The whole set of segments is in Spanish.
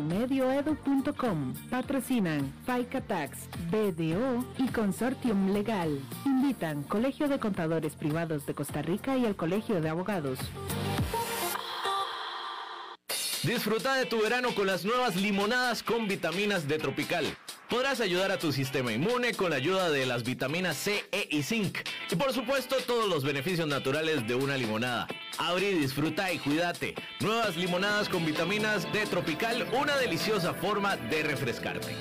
promedioedu.com. Patrocinan FICA Tax, BDO y Consortium Legal. Invitan Colegio de Contadores Privados de Costa Rica y el Colegio de Abogados. Disfruta de tu verano con las nuevas limonadas con vitaminas de Tropical. Podrás ayudar a tu sistema inmune con la ayuda de las vitaminas C, E y Zinc. Y por supuesto todos los beneficios naturales de una limonada. Abre, disfruta y cuídate. Nuevas limonadas con vitaminas de Tropical, una deliciosa forma de refrescarte.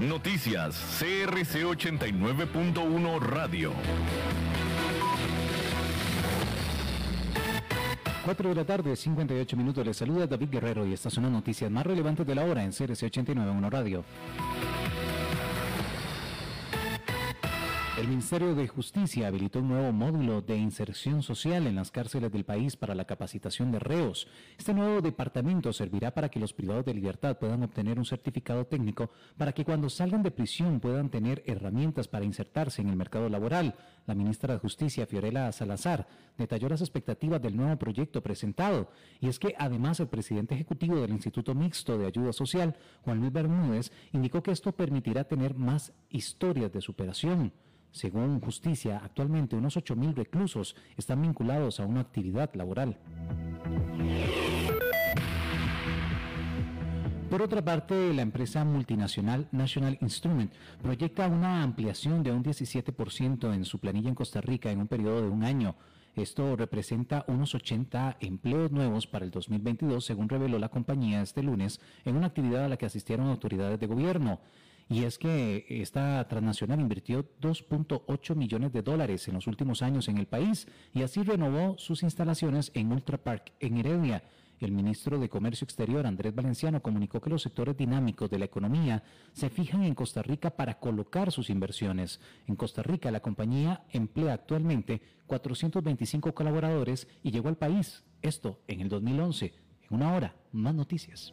Noticias CRC 89.1 Radio. 4 de la tarde, 58 minutos. Les saluda David Guerrero y estas son las noticias más relevantes de la hora en CRC 89.1 Radio. El Ministerio de Justicia habilitó un nuevo módulo de inserción social en las cárceles del país para la capacitación de reos. Este nuevo departamento servirá para que los privados de libertad puedan obtener un certificado técnico para que cuando salgan de prisión puedan tener herramientas para insertarse en el mercado laboral. La ministra de Justicia, Fiorella Salazar, detalló las expectativas del nuevo proyecto presentado. Y es que además el presidente ejecutivo del Instituto Mixto de Ayuda Social, Juan Luis Bermúdez, indicó que esto permitirá tener más historias de superación. Según Justicia, actualmente unos 8.000 reclusos están vinculados a una actividad laboral. Por otra parte, la empresa multinacional National Instrument proyecta una ampliación de un 17% en su planilla en Costa Rica en un periodo de un año. Esto representa unos 80 empleos nuevos para el 2022, según reveló la compañía este lunes en una actividad a la que asistieron autoridades de gobierno. Y es que esta transnacional invirtió 2.8 millones de dólares en los últimos años en el país y así renovó sus instalaciones en Ultra Park, en Heredia. El ministro de Comercio Exterior, Andrés Valenciano, comunicó que los sectores dinámicos de la economía se fijan en Costa Rica para colocar sus inversiones. En Costa Rica, la compañía emplea actualmente 425 colaboradores y llegó al país, esto en el 2011. En una hora, más noticias.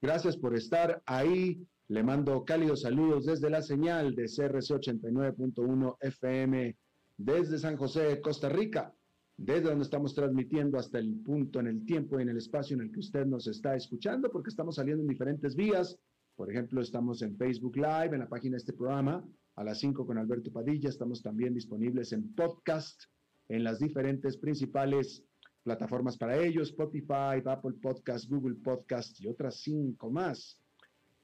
gracias por estar ahí. Le mando cálidos saludos desde la señal de CRC 89.1 FM desde San José, Costa Rica, desde donde estamos transmitiendo hasta el punto en el tiempo y en el espacio en el que usted nos está escuchando, porque estamos saliendo en diferentes vías. Por ejemplo, estamos en Facebook Live, en la página de este programa, a las 5 con Alberto Padilla. Estamos también disponibles en podcast, en las diferentes principales plataformas para ellos, Spotify, Apple Podcast, Google Podcast y otras cinco más.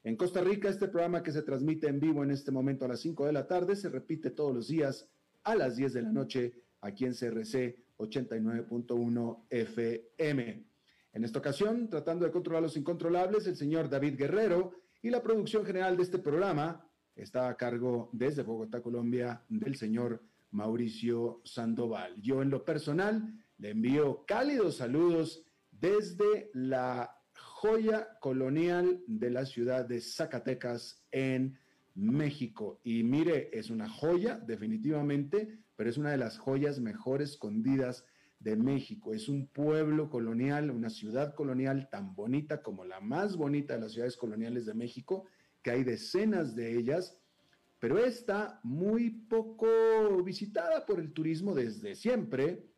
En Costa Rica, este programa que se transmite en vivo en este momento a las 5 de la tarde se repite todos los días a las 10 de la noche aquí en CRC 89.1 FM. En esta ocasión, tratando de controlar los incontrolables, el señor David Guerrero y la producción general de este programa está a cargo desde Bogotá, Colombia, del señor Mauricio Sandoval. Yo en lo personal le envío cálidos saludos desde la joya colonial de la ciudad de Zacatecas en México. Y mire, es una joya definitivamente, pero es una de las joyas mejor escondidas de México. Es un pueblo colonial, una ciudad colonial tan bonita como la más bonita de las ciudades coloniales de México, que hay decenas de ellas pero está muy poco visitada por el turismo desde siempre,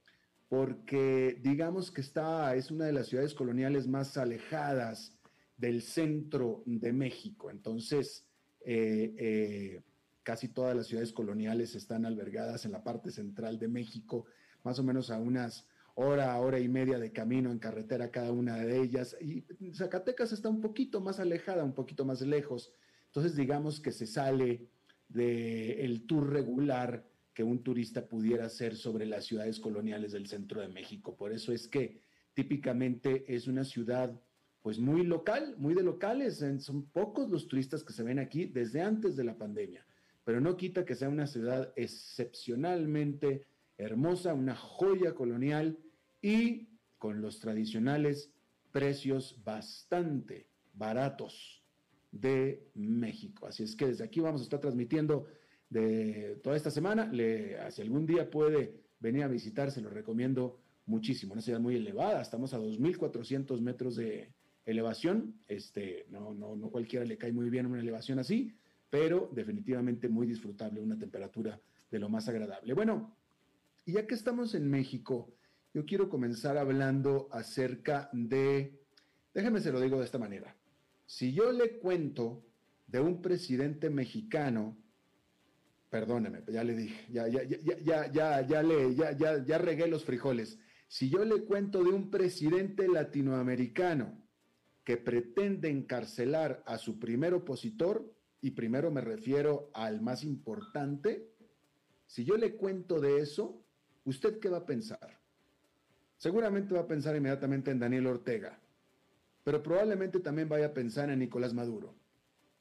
porque digamos que está, es una de las ciudades coloniales más alejadas del centro de México. Entonces, eh, eh, casi todas las ciudades coloniales están albergadas en la parte central de México, más o menos a unas hora, hora y media de camino en carretera cada una de ellas. Y Zacatecas está un poquito más alejada, un poquito más lejos. Entonces, digamos que se sale del tour regular que un turista pudiera hacer sobre las ciudades coloniales del centro de México. Por eso es que típicamente es una ciudad pues muy local, muy de locales. Son pocos los turistas que se ven aquí desde antes de la pandemia, pero no quita que sea una ciudad excepcionalmente hermosa, una joya colonial y con los tradicionales precios bastante baratos de México. Así es que desde aquí vamos a estar transmitiendo de toda esta semana. Le, si algún día puede venir a visitar, se lo recomiendo muchísimo. Una ciudad muy elevada, estamos a 2.400 metros de elevación. Este, no, no, no cualquiera le cae muy bien una elevación así, pero definitivamente muy disfrutable, una temperatura de lo más agradable. Bueno, ya que estamos en México, yo quiero comenzar hablando acerca de, déjeme se lo digo de esta manera, si yo le cuento de un presidente mexicano, perdóneme, ya le dije, ya, ya, ya, le, ya, ya, ya regué los frijoles. Si yo le cuento de un presidente latinoamericano que pretende encarcelar a su primer opositor, y primero me refiero al más importante, si yo le cuento de eso, ¿usted qué va a pensar? Seguramente va a pensar inmediatamente en Daniel Ortega, pero probablemente también vaya a pensar en Nicolás Maduro.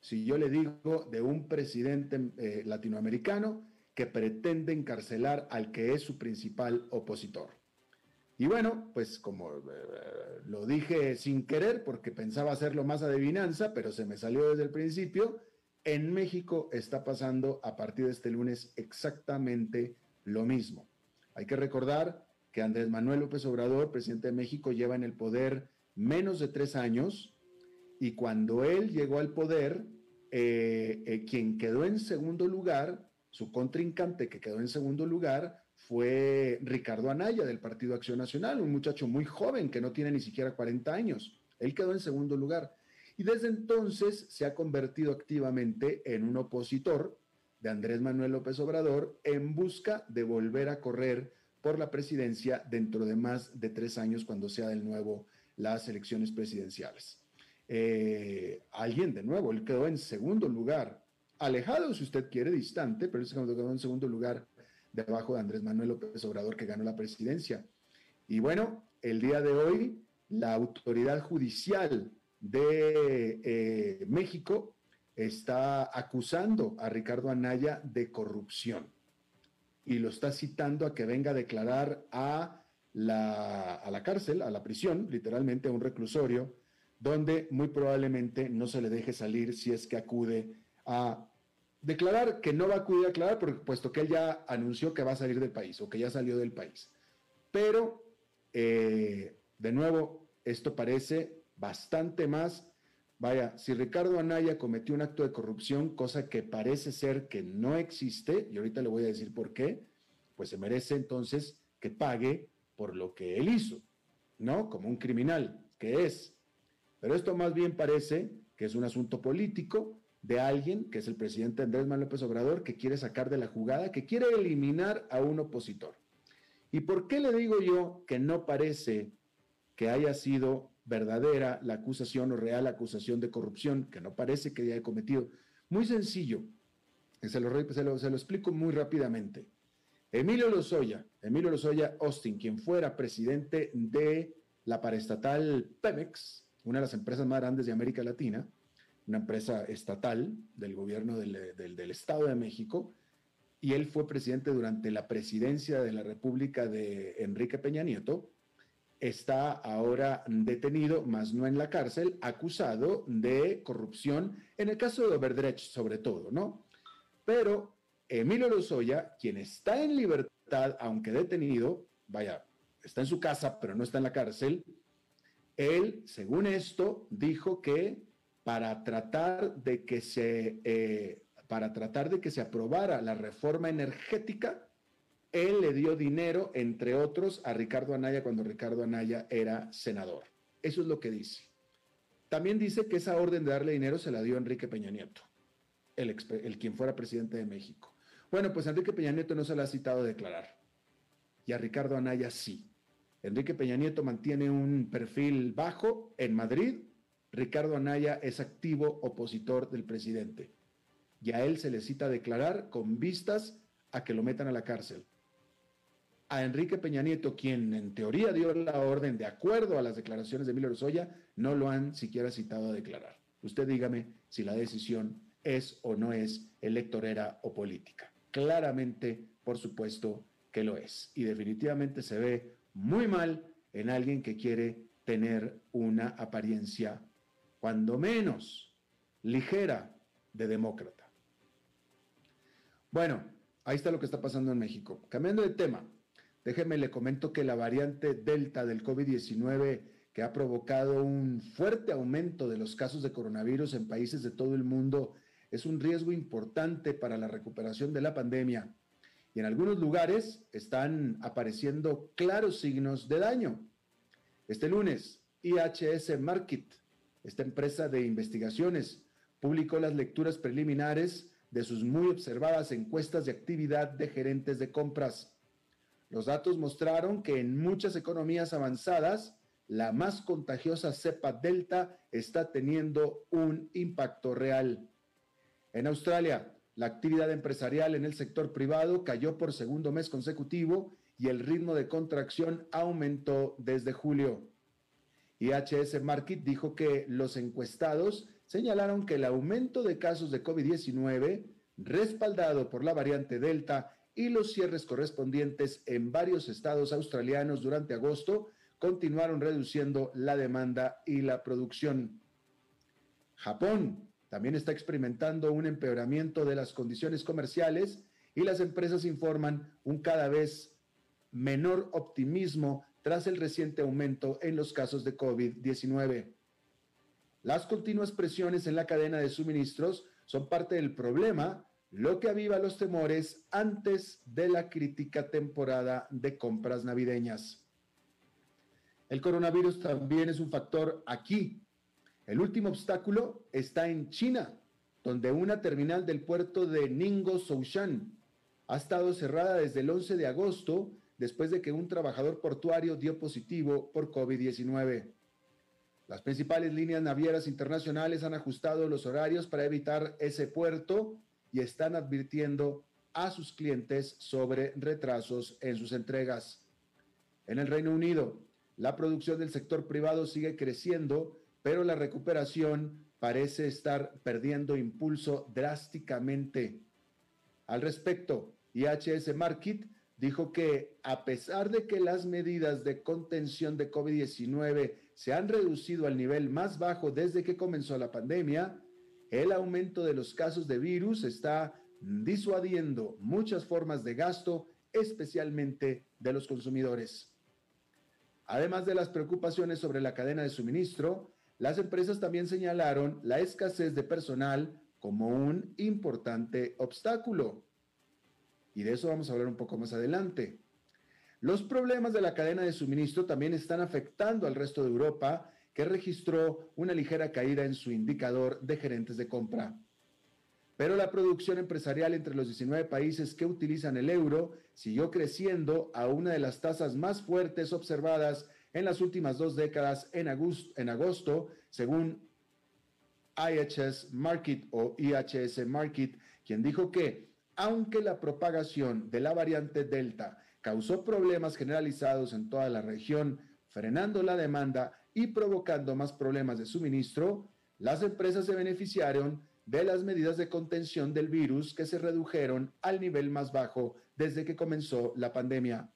Si yo le digo de un presidente eh, latinoamericano que pretende encarcelar al que es su principal opositor. Y bueno, pues como eh, lo dije sin querer porque pensaba hacerlo más adivinanza, pero se me salió desde el principio, en México está pasando a partir de este lunes exactamente lo mismo. Hay que recordar que Andrés Manuel López Obrador, presidente de México, lleva en el poder menos de tres años y cuando él llegó al poder, eh, eh, quien quedó en segundo lugar, su contrincante que quedó en segundo lugar, fue Ricardo Anaya del Partido Acción Nacional, un muchacho muy joven que no tiene ni siquiera 40 años. Él quedó en segundo lugar. Y desde entonces se ha convertido activamente en un opositor de Andrés Manuel López Obrador en busca de volver a correr por la presidencia dentro de más de tres años cuando sea de nuevo las elecciones presidenciales. Eh, alguien de nuevo, él quedó en segundo lugar, alejado si usted quiere, distante, pero él quedó en segundo lugar debajo de Andrés Manuel López Obrador que ganó la presidencia. Y bueno, el día de hoy la autoridad judicial de eh, México está acusando a Ricardo Anaya de corrupción y lo está citando a que venga a declarar a la, a la cárcel, a la prisión, literalmente a un reclusorio, donde muy probablemente no se le deje salir si es que acude a declarar que no va a acudir a declarar, puesto que él ya anunció que va a salir del país o que ya salió del país. Pero, eh, de nuevo, esto parece bastante más Vaya, si Ricardo Anaya cometió un acto de corrupción, cosa que parece ser que no existe, y ahorita le voy a decir por qué, pues se merece entonces que pague por lo que él hizo, ¿no? Como un criminal, que es. Pero esto más bien parece que es un asunto político de alguien, que es el presidente Andrés Manuel López Obrador, que quiere sacar de la jugada, que quiere eliminar a un opositor. ¿Y por qué le digo yo que no parece que haya sido verdadera la acusación o real acusación de corrupción, que no parece que haya cometido. Muy sencillo, se lo, se lo, explico muy rápidamente. Emilio Lozoya, Emilio Lozoya Austin, quien fuera presidente de la paraestatal Pemex, una de las empresas más grandes de América Latina, una empresa estatal del gobierno del, Estado de México, y él fue presidente durante la presidencia de la República de Enrique Peña Nieto, está ahora detenido, más no en la cárcel, acusado de corrupción, en el caso de Overdrecht sobre todo, ¿no? Pero Emilio Lozoya, quien está en libertad, aunque detenido, vaya, está en su casa, pero no está en la cárcel, él, según esto, dijo que para tratar de que se, eh, para tratar de que se aprobara la reforma energética, él le dio dinero, entre otros, a Ricardo Anaya cuando Ricardo Anaya era senador. Eso es lo que dice. También dice que esa orden de darle dinero se la dio Enrique Peña Nieto, el, quien fuera presidente de México. Bueno, pues Enrique Peña Nieto no se la ha citado a declarar. Y a Ricardo Anaya sí. Enrique Peña Nieto mantiene un perfil bajo en Madrid. Ricardo Anaya es activo opositor del presidente. Y a él se le cita declarar con vistas a que lo metan a la cárcel a Enrique Peña Nieto, quien en teoría dio la orden de acuerdo a las declaraciones de Emilio Rosoya, no lo han siquiera citado a declarar. Usted dígame si la decisión es o no es electorera o política. Claramente, por supuesto que lo es. Y definitivamente se ve muy mal en alguien que quiere tener una apariencia, cuando menos, ligera de demócrata. Bueno, ahí está lo que está pasando en México. Cambiando de tema, Déjeme le comento que la variante Delta del COVID-19 que ha provocado un fuerte aumento de los casos de coronavirus en países de todo el mundo es un riesgo importante para la recuperación de la pandemia. Y en algunos lugares están apareciendo claros signos de daño. Este lunes, IHS Market, esta empresa de investigaciones, publicó las lecturas preliminares de sus muy observadas encuestas de actividad de gerentes de compras. Los datos mostraron que en muchas economías avanzadas, la más contagiosa cepa Delta está teniendo un impacto real. En Australia, la actividad empresarial en el sector privado cayó por segundo mes consecutivo y el ritmo de contracción aumentó desde julio. IHS Market dijo que los encuestados señalaron que el aumento de casos de COVID-19, respaldado por la variante Delta y los cierres correspondientes en varios estados australianos durante agosto continuaron reduciendo la demanda y la producción. Japón también está experimentando un empeoramiento de las condiciones comerciales y las empresas informan un cada vez menor optimismo tras el reciente aumento en los casos de COVID-19. Las continuas presiones en la cadena de suministros son parte del problema lo que aviva los temores antes de la crítica temporada de compras navideñas. El coronavirus también es un factor aquí. El último obstáculo está en China, donde una terminal del puerto de Ningbo Soushan ha estado cerrada desde el 11 de agosto después de que un trabajador portuario dio positivo por COVID-19. Las principales líneas navieras internacionales han ajustado los horarios para evitar ese puerto y están advirtiendo a sus clientes sobre retrasos en sus entregas. En el Reino Unido, la producción del sector privado sigue creciendo, pero la recuperación parece estar perdiendo impulso drásticamente. Al respecto, IHS Market dijo que a pesar de que las medidas de contención de COVID-19 se han reducido al nivel más bajo desde que comenzó la pandemia, el aumento de los casos de virus está disuadiendo muchas formas de gasto, especialmente de los consumidores. Además de las preocupaciones sobre la cadena de suministro, las empresas también señalaron la escasez de personal como un importante obstáculo. Y de eso vamos a hablar un poco más adelante. Los problemas de la cadena de suministro también están afectando al resto de Europa que registró una ligera caída en su indicador de gerentes de compra. Pero la producción empresarial entre los 19 países que utilizan el euro siguió creciendo a una de las tasas más fuertes observadas en las últimas dos décadas en agosto, según IHS Market o IHS Market, quien dijo que aunque la propagación de la variante Delta causó problemas generalizados en toda la región, frenando la demanda y provocando más problemas de suministro, las empresas se beneficiaron de las medidas de contención del virus que se redujeron al nivel más bajo desde que comenzó la pandemia.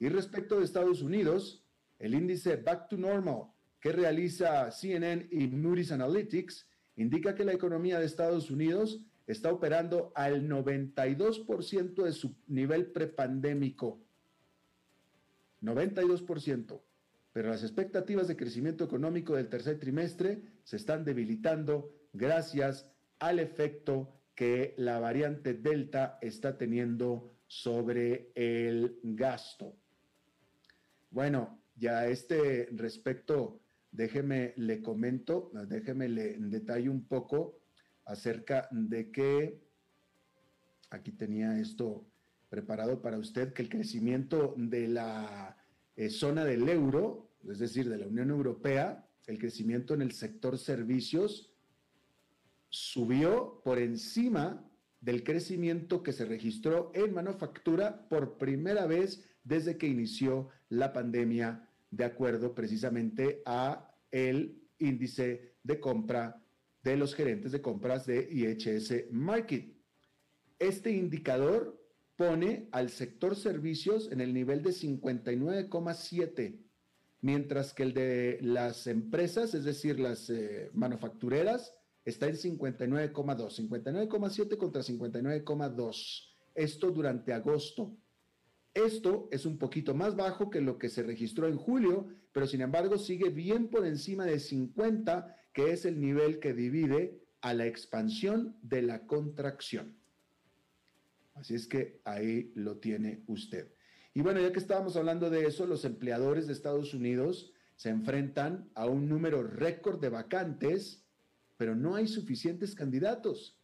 Y respecto de Estados Unidos, el índice Back to Normal que realiza CNN y Moody's Analytics indica que la economía de Estados Unidos está operando al 92% de su nivel prepandémico. 92% pero las expectativas de crecimiento económico del tercer trimestre se están debilitando gracias al efecto que la variante Delta está teniendo sobre el gasto. Bueno, ya este respecto, déjeme le comento, déjeme le detalle un poco acerca de que aquí tenía esto preparado para usted, que el crecimiento de la eh, zona del euro, es decir, de la Unión Europea, el crecimiento en el sector servicios subió por encima del crecimiento que se registró en manufactura por primera vez desde que inició la pandemia, de acuerdo precisamente a el índice de compra de los gerentes de compras de IHS Market. Este indicador pone al sector servicios en el nivel de 59,7, mientras que el de las empresas, es decir, las eh, manufactureras, está en 59,2, 59,7 contra 59,2. Esto durante agosto. Esto es un poquito más bajo que lo que se registró en julio, pero sin embargo sigue bien por encima de 50, que es el nivel que divide a la expansión de la contracción. Así es que ahí lo tiene usted. Y bueno, ya que estábamos hablando de eso, los empleadores de Estados Unidos se enfrentan a un número récord de vacantes, pero no hay suficientes candidatos.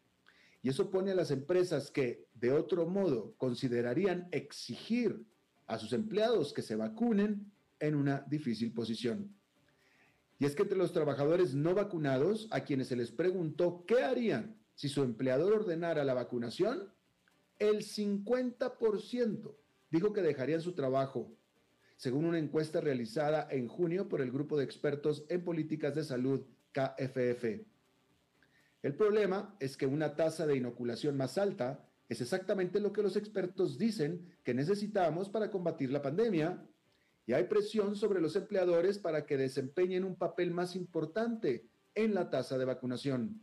Y eso pone a las empresas que de otro modo considerarían exigir a sus empleados que se vacunen en una difícil posición. Y es que entre los trabajadores no vacunados, a quienes se les preguntó qué harían si su empleador ordenara la vacunación, el 50% dijo que dejarían su trabajo, según una encuesta realizada en junio por el Grupo de Expertos en Políticas de Salud, KFF. El problema es que una tasa de inoculación más alta es exactamente lo que los expertos dicen que necesitamos para combatir la pandemia, y hay presión sobre los empleadores para que desempeñen un papel más importante en la tasa de vacunación.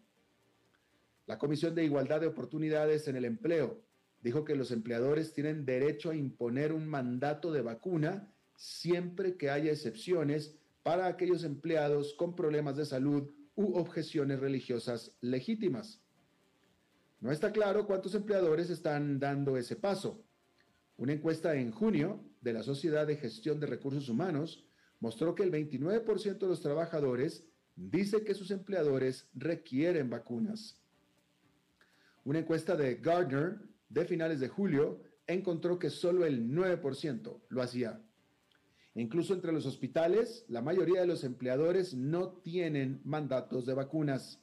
La Comisión de Igualdad de Oportunidades en el Empleo dijo que los empleadores tienen derecho a imponer un mandato de vacuna siempre que haya excepciones para aquellos empleados con problemas de salud u objeciones religiosas legítimas. No está claro cuántos empleadores están dando ese paso. Una encuesta en junio de la Sociedad de Gestión de Recursos Humanos mostró que el 29% de los trabajadores dice que sus empleadores requieren vacunas. Una encuesta de Gardner de finales de julio encontró que solo el 9% lo hacía. Incluso entre los hospitales, la mayoría de los empleadores no tienen mandatos de vacunas.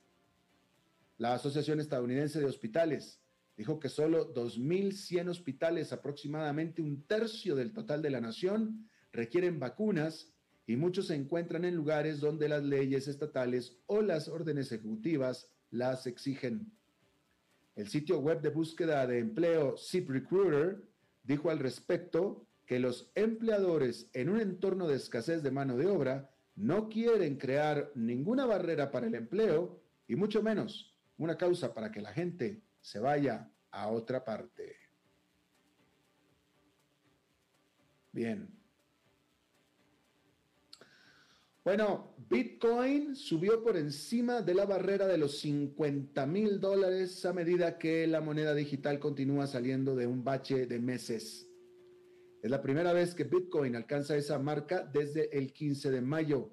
La Asociación Estadounidense de Hospitales dijo que solo 2.100 hospitales, aproximadamente un tercio del total de la nación, requieren vacunas y muchos se encuentran en lugares donde las leyes estatales o las órdenes ejecutivas las exigen. El sitio web de búsqueda de empleo ZipRecruiter dijo al respecto que los empleadores en un entorno de escasez de mano de obra no quieren crear ninguna barrera para el empleo y mucho menos una causa para que la gente se vaya a otra parte. Bien, Bueno, Bitcoin subió por encima de la barrera de los 50 mil dólares a medida que la moneda digital continúa saliendo de un bache de meses. Es la primera vez que Bitcoin alcanza esa marca desde el 15 de mayo.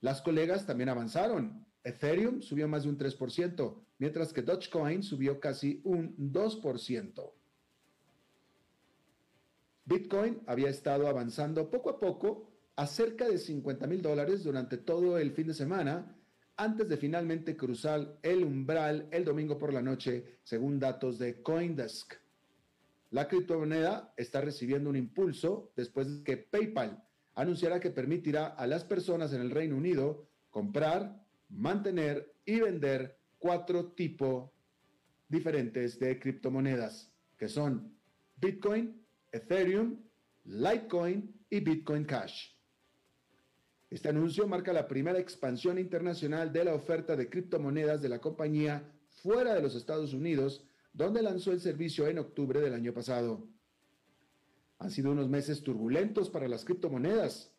Las colegas también avanzaron. Ethereum subió más de un 3%, mientras que Dogecoin subió casi un 2%. Bitcoin había estado avanzando poco a poco a cerca de 50 mil dólares durante todo el fin de semana, antes de finalmente cruzar el umbral el domingo por la noche, según datos de Coindesk. La criptomoneda está recibiendo un impulso después de que PayPal anunciará que permitirá a las personas en el Reino Unido comprar, mantener y vender cuatro tipos diferentes de criptomonedas, que son Bitcoin, Ethereum, Litecoin y Bitcoin Cash. Este anuncio marca la primera expansión internacional de la oferta de criptomonedas de la compañía fuera de los Estados Unidos, donde lanzó el servicio en octubre del año pasado. Han sido unos meses turbulentos para las criptomonedas.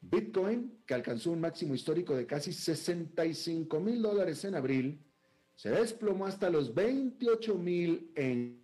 Bitcoin, que alcanzó un máximo histórico de casi 65 mil dólares en abril, se desplomó hasta los 28 mil en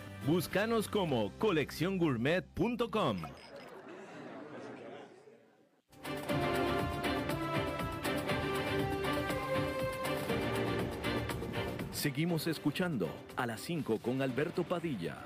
Búscanos como colecciongourmet.com. Seguimos escuchando a las 5 con Alberto Padilla.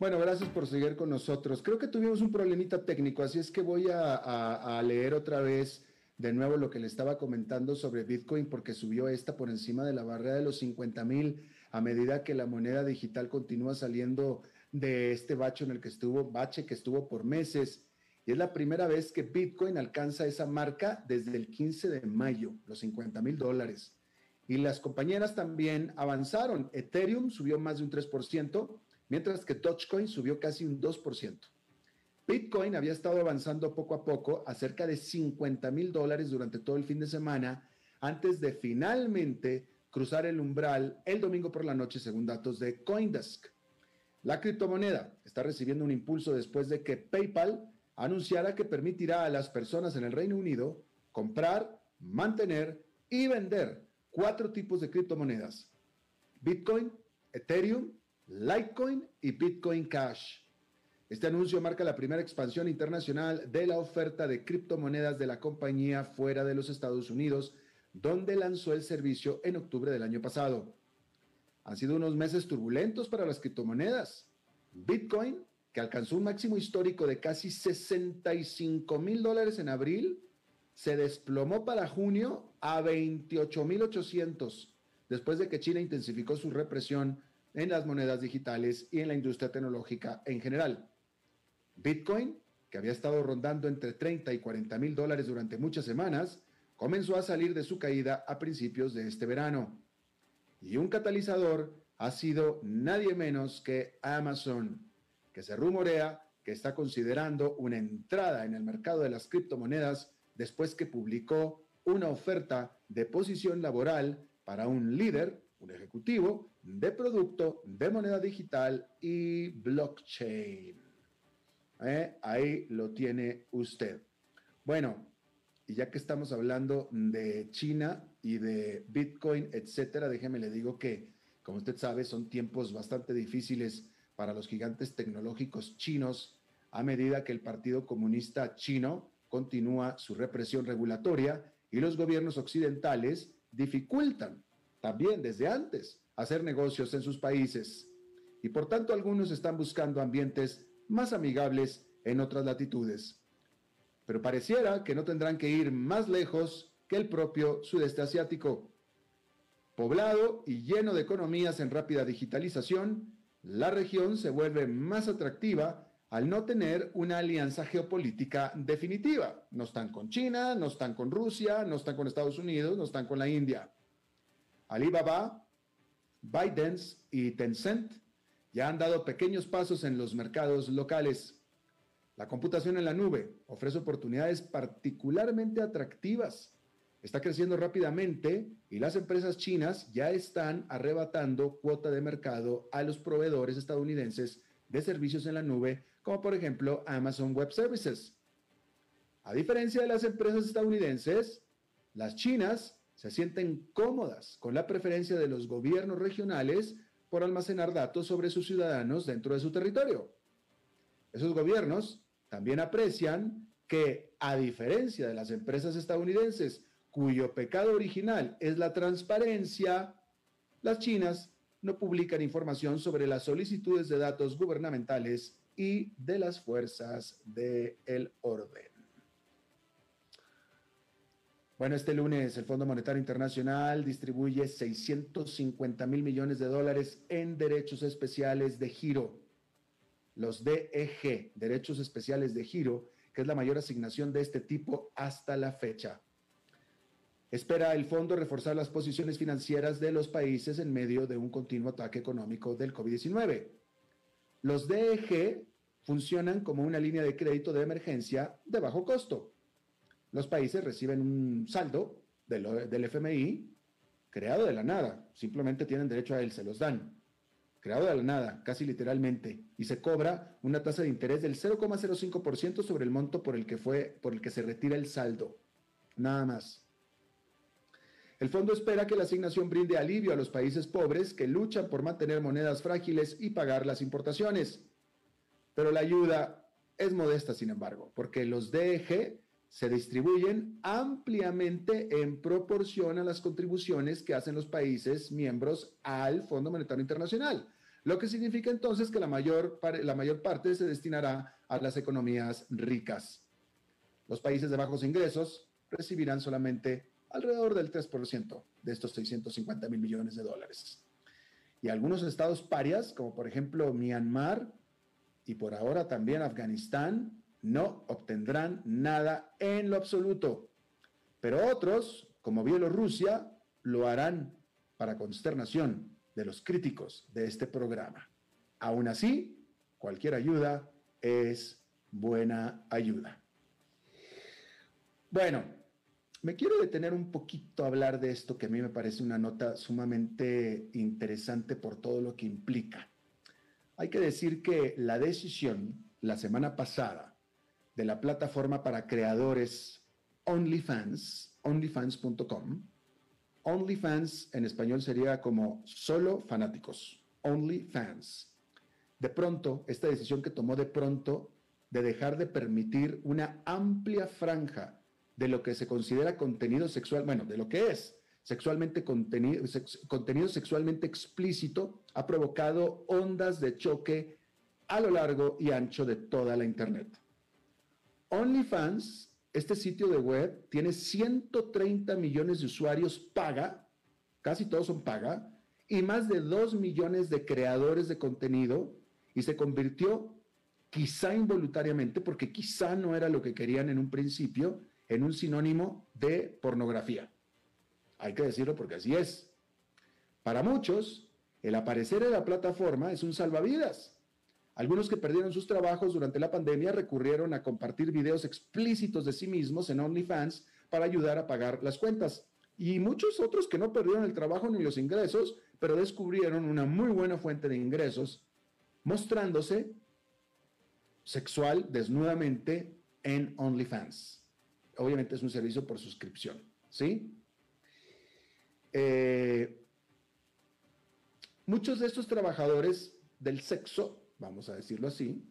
Bueno, gracias por seguir con nosotros. Creo que tuvimos un problemita técnico, así es que voy a, a leer otra vez de nuevo lo que le estaba comentando sobre Bitcoin, porque subió esta por encima de la barrera de los 50 mil a medida que la moneda digital continúa saliendo de este bache en el que estuvo, bache que estuvo por meses. Y es la primera vez que Bitcoin alcanza esa marca desde el 15 de mayo, los 50 mil dólares. Y las compañeras también avanzaron. Ethereum subió más de un 3%, mientras que Dogecoin subió casi un 2%. Bitcoin había estado avanzando poco a poco a cerca de 50 mil dólares durante todo el fin de semana antes de finalmente cruzar el umbral el domingo por la noche según datos de Coindesk. La criptomoneda está recibiendo un impulso después de que PayPal anunciara que permitirá a las personas en el Reino Unido comprar, mantener y vender cuatro tipos de criptomonedas. Bitcoin, Ethereum, Litecoin y Bitcoin Cash. Este anuncio marca la primera expansión internacional de la oferta de criptomonedas de la compañía fuera de los Estados Unidos, donde lanzó el servicio en octubre del año pasado. Han sido unos meses turbulentos para las criptomonedas. Bitcoin, que alcanzó un máximo histórico de casi 65 mil dólares en abril, se desplomó para junio a 28 mil 800, después de que China intensificó su represión en las monedas digitales y en la industria tecnológica en general. Bitcoin, que había estado rondando entre 30 y 40 mil dólares durante muchas semanas, comenzó a salir de su caída a principios de este verano. Y un catalizador ha sido nadie menos que Amazon, que se rumorea que está considerando una entrada en el mercado de las criptomonedas después que publicó una oferta de posición laboral para un líder, un ejecutivo, de producto de moneda digital y blockchain. ¿Eh? Ahí lo tiene usted. Bueno, y ya que estamos hablando de China y de Bitcoin, etcétera, déjeme le digo que, como usted sabe, son tiempos bastante difíciles para los gigantes tecnológicos chinos a medida que el Partido Comunista Chino continúa su represión regulatoria y los gobiernos occidentales dificultan también desde antes hacer negocios en sus países. Y por tanto algunos están buscando ambientes más amigables en otras latitudes. Pero pareciera que no tendrán que ir más lejos que el propio sudeste asiático. Poblado y lleno de economías en rápida digitalización, la región se vuelve más atractiva al no tener una alianza geopolítica definitiva. No están con China, no están con Rusia, no están con Estados Unidos, no están con la India. Alibaba, ByteDance y Tencent ya han dado pequeños pasos en los mercados locales. La computación en la nube ofrece oportunidades particularmente atractivas. Está creciendo rápidamente y las empresas chinas ya están arrebatando cuota de mercado a los proveedores estadounidenses de servicios en la nube como por ejemplo Amazon Web Services. A diferencia de las empresas estadounidenses, las chinas se sienten cómodas con la preferencia de los gobiernos regionales por almacenar datos sobre sus ciudadanos dentro de su territorio. Esos gobiernos también aprecian que, a diferencia de las empresas estadounidenses, cuyo pecado original es la transparencia, las chinas no publican información sobre las solicitudes de datos gubernamentales y de las fuerzas del orden. Bueno, este lunes el Fondo Monetario Internacional distribuye 650 mil millones de dólares en derechos especiales de giro. Los DEG, derechos especiales de giro, que es la mayor asignación de este tipo hasta la fecha. Espera el fondo reforzar las posiciones financieras de los países en medio de un continuo ataque económico del COVID-19. Los DEG funcionan como una línea de crédito de emergencia de bajo costo. Los países reciben un saldo del, FMI creado de la nada, simplemente tienen derecho a él, se los dan. Creado de la nada, casi literalmente, y se cobra una tasa de interés del 0,05% sobre el monto por el que fue por el que se retira el saldo. Nada más. El fondo espera que la asignación brinde alivio a los países pobres que luchan por mantener monedas frágiles y pagar las importaciones. Pero la ayuda es modesta, sin embargo, porque los DEG se distribuyen ampliamente en proporción a las contribuciones que hacen los países miembros al Fondo Monetario Internacional, lo que significa entonces que la mayor, la mayor parte se destinará a las economías ricas. Los países de bajos ingresos recibirán solamente alrededor del 3% de estos 650 mil millones de dólares. Y algunos estados parias, como por ejemplo Myanmar y por ahora también Afganistán, no obtendrán nada en lo absoluto. Pero otros, como Bielorrusia, lo harán para consternación de los críticos de este programa. Aún así, cualquier ayuda es buena ayuda. Bueno, me quiero detener un poquito a hablar de esto que a mí me parece una nota sumamente interesante por todo lo que implica. Hay que decir que la decisión la semana pasada de la plataforma para creadores OnlyFans, onlyfans.com, OnlyFans en español sería como solo fanáticos, OnlyFans. De pronto, esta decisión que tomó de pronto de dejar de permitir una amplia franja de lo que se considera contenido sexual, bueno, de lo que es sexualmente contenido, contenido sexualmente explícito, ha provocado ondas de choque a lo largo y ancho de toda la Internet. OnlyFans, este sitio de web, tiene 130 millones de usuarios paga, casi todos son paga, y más de 2 millones de creadores de contenido, y se convirtió, quizá involuntariamente, porque quizá no era lo que querían en un principio, en un sinónimo de pornografía. Hay que decirlo porque así es. Para muchos, el aparecer en la plataforma es un salvavidas. Algunos que perdieron sus trabajos durante la pandemia recurrieron a compartir videos explícitos de sí mismos en OnlyFans para ayudar a pagar las cuentas. Y muchos otros que no perdieron el trabajo ni los ingresos, pero descubrieron una muy buena fuente de ingresos mostrándose sexual desnudamente en OnlyFans obviamente es un servicio por suscripción, ¿sí? Eh, muchos de estos trabajadores del sexo, vamos a decirlo así,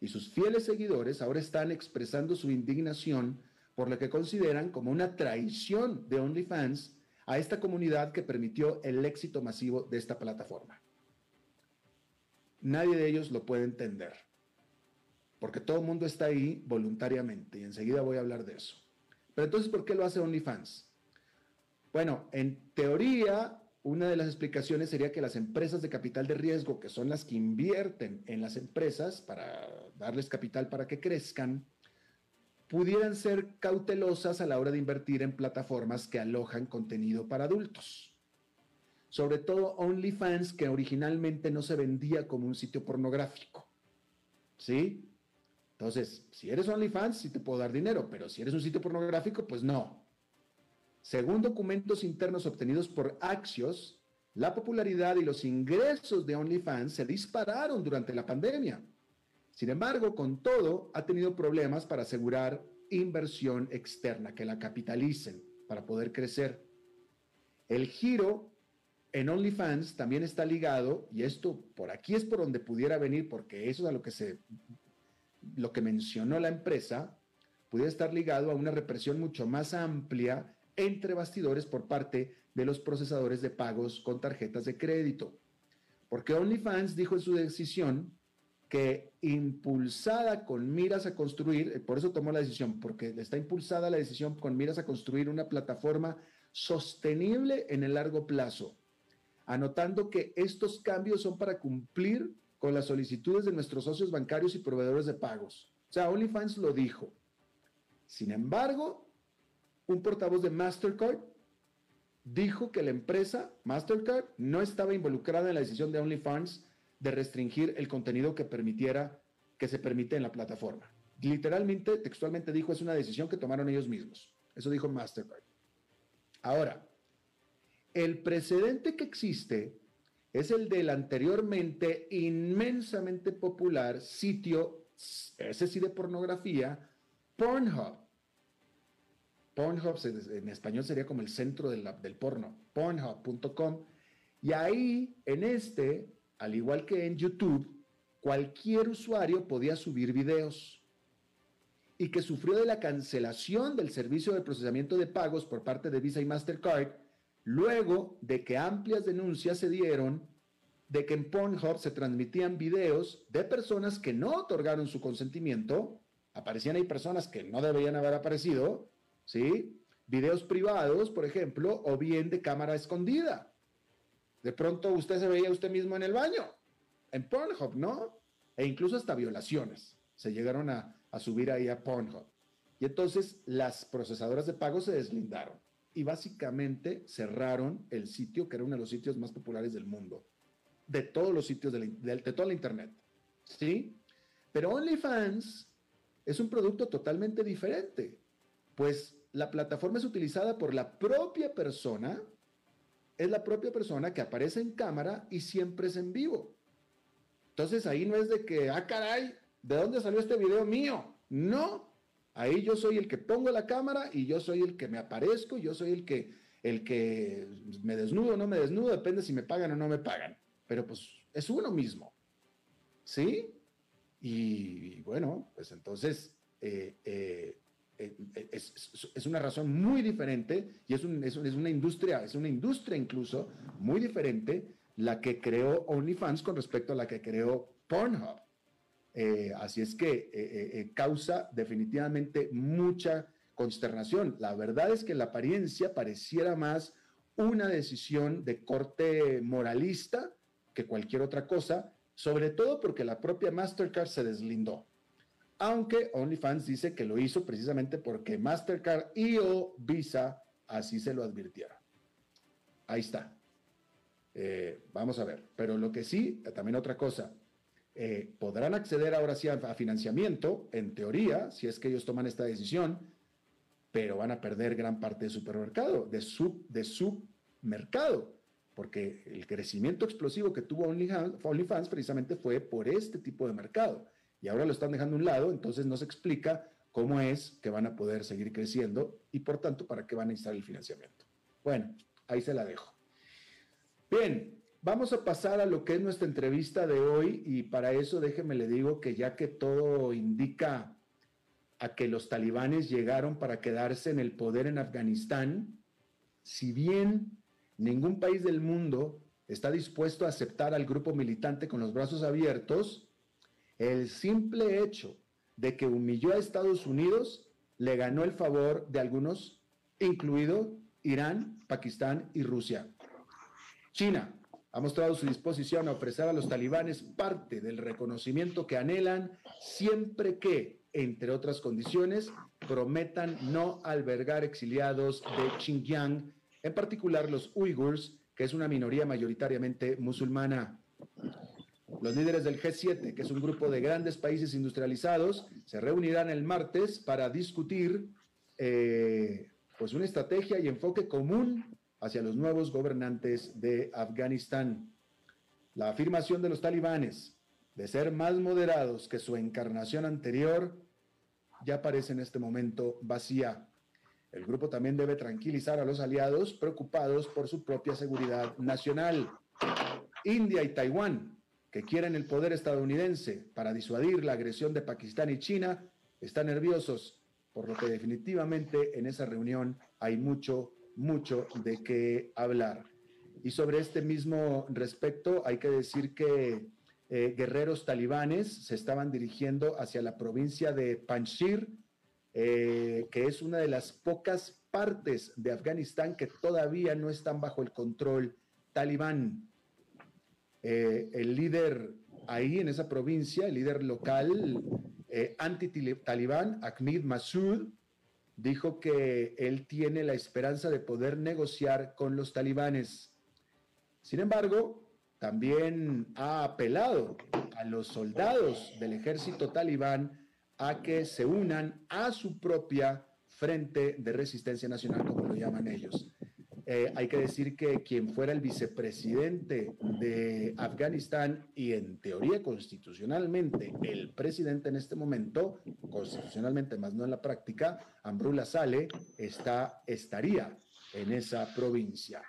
y sus fieles seguidores ahora están expresando su indignación por lo que consideran como una traición de OnlyFans a esta comunidad que permitió el éxito masivo de esta plataforma. Nadie de ellos lo puede entender. porque todo el mundo está ahí voluntariamente y enseguida voy a hablar de eso. Pero entonces, ¿por qué lo hace OnlyFans? Bueno, en teoría, una de las explicaciones sería que las empresas de capital de riesgo, que son las que invierten en las empresas para darles capital para que crezcan, pudieran ser cautelosas a la hora de invertir en plataformas que alojan contenido para adultos. Sobre todo OnlyFans, que originalmente no se vendía como un sitio pornográfico. ¿Sí? Entonces, si eres OnlyFans, sí te puedo dar dinero, pero si eres un sitio pornográfico, pues no. Según documentos internos obtenidos por Axios, la popularidad y los ingresos de OnlyFans se dispararon durante la pandemia. Sin embargo, con todo, ha tenido problemas para asegurar inversión externa, que la capitalicen para poder crecer. El giro en OnlyFans también está ligado, y esto por aquí es por donde pudiera venir, porque eso es a lo que se, lo que mencionó la empresa, pudiera estar ligado a una represión mucho más amplia entre bastidores por parte de los procesadores de pagos con tarjetas de crédito. Porque OnlyFans dijo en su decisión que impulsada con miras a construir, eh, por eso tomó la decisión, porque está impulsada la decisión con miras a construir una plataforma sostenible en el largo plazo, anotando que estos cambios son para cumplir con las solicitudes de nuestros socios bancarios y proveedores de pagos. O sea, OnlyFans lo dijo. Sin embargo, un portavoz de Mastercard dijo que la empresa Mastercard no estaba involucrada en la decisión de OnlyFans de restringir el contenido que permitiera que se permite en la plataforma. Literalmente, textualmente dijo, es una decisión que tomaron ellos mismos. Eso dijo Mastercard. Ahora, el precedente que existe es el del anteriormente inmensamente popular sitio, ese sí de pornografía, Pornhub. Pornhub en español sería como el centro del, porno, pornhub.com. Y ahí, en este, al igual que en YouTube, cualquier usuario podía subir videos y que sufrió de la cancelación del servicio de procesamiento de pagos por parte de Visa y Mastercard, luego de que amplias denuncias se dieron de que en Pornhub se transmitían videos de personas que no otorgaron su consentimiento, aparecían ahí personas que no deberían haber aparecido, ¿sí? Videos privados, por ejemplo, o bien de cámara escondida. De pronto usted se veía usted mismo en el baño, en Pornhub, ¿no? E incluso hasta violaciones se llegaron a, subir ahí a Pornhub. Y entonces las procesadoras de pago se deslindaron y básicamente cerraron el sitio que era uno de los sitios más populares del mundo, de todos los sitios de, de toda la Internet. ¿Sí? Pero OnlyFans es un producto totalmente diferente, pues la plataforma es utilizada por la propia persona es la propia persona que aparece en cámara y siempre es en vivo. Entonces ahí no es de que, ah, caray, ¿de dónde salió este video mío? No, ahí yo soy el que pongo la cámara y yo soy el que me aparezco, yo soy el que, el que me desnudo o no me desnudo, depende si me pagan o no me pagan. Pero pues es uno mismo. ¿Sí? Y, bueno, pues entonces eh, eh, eh, eh, es, una razón muy diferente y es, una industria, es una industria incluso muy diferente la que creó OnlyFans con respecto a la que creó Pornhub. Eh, así es que causa definitivamente mucha consternación. La verdad es que la apariencia pareciera más una decisión de corte moralista que cualquier otra cosa, sobre todo porque la propia Mastercard se deslindó aunque OnlyFans dice que lo hizo precisamente porque Mastercard y o Visa así se lo advirtieron. Ahí está. Eh, vamos a ver. Pero lo que sí, también otra cosa, eh, podrán acceder ahora sí a, financiamiento, en teoría, si es que ellos toman esta decisión, pero van a perder gran parte de su supermercado, de su, de su mercado, porque el crecimiento explosivo que tuvo OnlyFans precisamente fue por este tipo de mercado y ahora lo están dejando a un lado, entonces no se explica cómo es que van a poder seguir creciendo y por tanto para qué van a necesitar el financiamiento. Bueno, ahí se la dejo. Bien, vamos a pasar a lo que es nuestra entrevista de hoy y para eso déjeme le digo que ya que todo indica a que los talibanes llegaron para quedarse en el poder en Afganistán, si bien ningún país del mundo está dispuesto a aceptar al grupo militante con los brazos abiertos, el simple hecho de que humilló a Estados Unidos, le ganó el favor de algunos, incluido Irán, Pakistán y Rusia. China ha mostrado su disposición a ofrecer a los talibanes parte del reconocimiento que anhelan siempre que, entre otras condiciones, prometan no albergar exiliados de Xinjiang, en particular los uigurs, que es una minoría mayoritariamente musulmana. Los líderes del G7, que es un grupo de grandes países industrializados, se reunirán el martes para discutir eh, pues una estrategia y enfoque común hacia los nuevos gobernantes de Afganistán. La afirmación de los talibanes de ser más moderados que su encarnación anterior ya parece en este momento vacía. El grupo también debe tranquilizar a los aliados preocupados por su propia seguridad nacional. India y Taiwán, que quieren el poder estadounidense para disuadir la agresión de Pakistán y China, están nerviosos, por lo que definitivamente en esa reunión hay mucho mucho de qué hablar. Y sobre este mismo respecto, hay que decir que eh, guerreros talibanes se estaban dirigiendo hacia la provincia de Panjshir, eh, que es una de las pocas partes de Afganistán que todavía no están bajo el control talibán. Eh, el líder ahí en esa provincia, el líder local anti-talibán, Ahmed Massoud, dijo que él tiene la esperanza de poder negociar con los talibanes. Sin embargo, también ha apelado a los soldados del ejército talibán a que se unan a su propia frente de resistencia nacional, como lo llaman ellos. Eh, hay que decir que quien fuera el vicepresidente de Afganistán y en teoría constitucionalmente el presidente en este momento, constitucionalmente más no en la práctica, Ambrula Sale, está, estaría en esa provincia.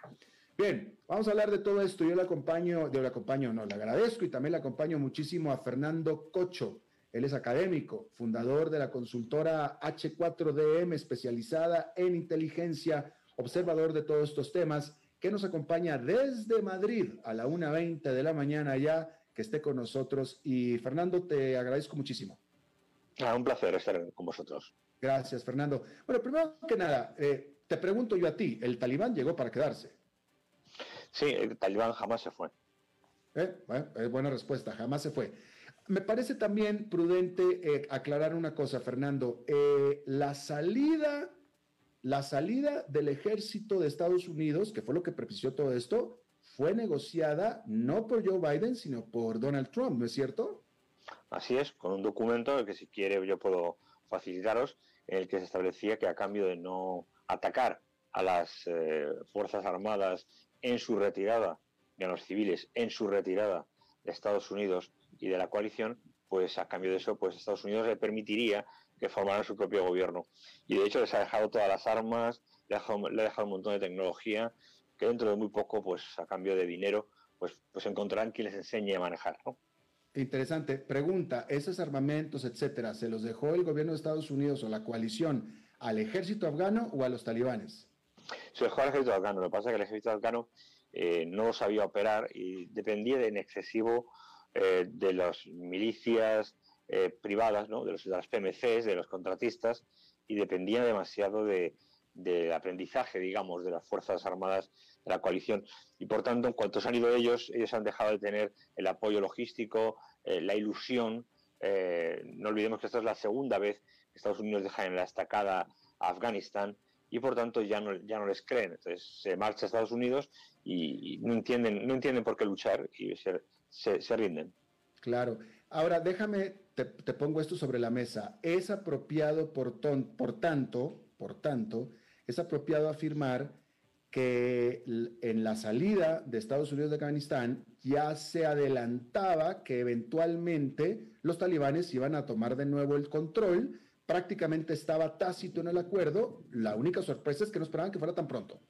Bien, vamos a hablar de todo esto. Yo le acompaño, yo le acompaño, no, le agradezco y también le acompaño muchísimo a Fernando Cocho. Él es académico, fundador de la consultora H4DM especializada en inteligencia observador de todos estos temas, que nos acompaña desde Madrid a la 1.20 de la mañana ya, que esté con nosotros. Y Fernando, te agradezco muchísimo. Ah, un placer estar con vosotros. Gracias, Fernando. Bueno, primero que nada, eh, te pregunto yo a ti, ¿el talibán llegó para quedarse? Sí, el talibán jamás se fue. Eh, bueno, buena respuesta, jamás se fue. Me parece también prudente eh, aclarar una cosa, Fernando. la salida la salida del ejército de Estados Unidos, que fue lo que propició todo esto, fue negociada no por Joe Biden, sino por Donald Trump, ¿no es cierto? Así es, con un documento que si quiere yo puedo facilitaros, en el que se establecía que a cambio de no atacar a las eh, Fuerzas Armadas en su retirada, y a los civiles en su retirada de Estados Unidos y de la coalición, pues a cambio de eso, pues Estados Unidos le permitiría que formaran su propio gobierno. Y de hecho les ha dejado todas las armas, le ha dejado, un montón de tecnología que dentro de muy poco, pues a cambio de dinero, pues, pues encontrarán quien les enseñe a manejar. Interesante. Pregunta, ¿esos armamentos, etcétera, se los dejó el gobierno de Estados Unidos o la coalición al ejército afgano o a los talibanes? Se dejó al ejército afgano. Lo que pasa es que el ejército afgano eh, no sabía operar y dependía en excesivo eh, de las milicias, eh, privadas, ¿no? de, los, de, las PMCs, de los contratistas, y dependían demasiado de, del aprendizaje, digamos, de las Fuerzas Armadas de la coalición. Y por tanto, en cuanto se han ido ellos, ellos han dejado de tener el apoyo logístico, eh, la ilusión. Eh, no olvidemos que esta es la segunda vez que Estados Unidos deja en la estacada a Afganistán y por tanto ya no, ya no les creen. Entonces se marcha Estados Unidos y, no, entienden, no entienden por qué luchar y se rinden. Claro. Ahora, déjame te, pongo esto sobre la mesa. Es apropiado, por, por tanto, por tanto, es apropiado afirmar que en la salida de Estados Unidos de Afganistán ya se adelantaba que eventualmente los talibanes iban a tomar de nuevo el control. Prácticamente estaba tácito en el acuerdo. La única sorpresa es que no esperaban que fuera tan pronto.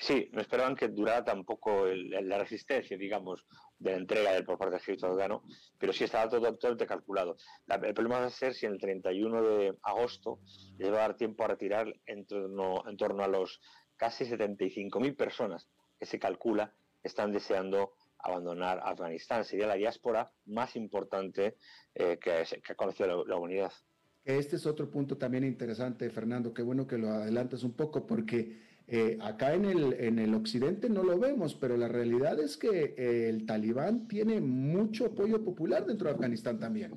Sí, no esperaban que durara tampoco la resistencia, digamos, de la entrega del, por parte del ejército afgano, pero sí estaba todo totalmente calculado. el problema va a ser si el 31 de agosto les va a dar tiempo a retirar en torno, a los casi 75.000 personas que se calcula están deseando abandonar Afganistán. Sería la diáspora más importante eh, que, ha conocido la, humanidad. Este es otro punto también interesante, Fernando. Qué bueno que lo adelantas un poco, porque eh, acá en el, en el occidente no lo vemos, pero la realidad es que eh, el talibán tiene mucho apoyo popular dentro de Afganistán también.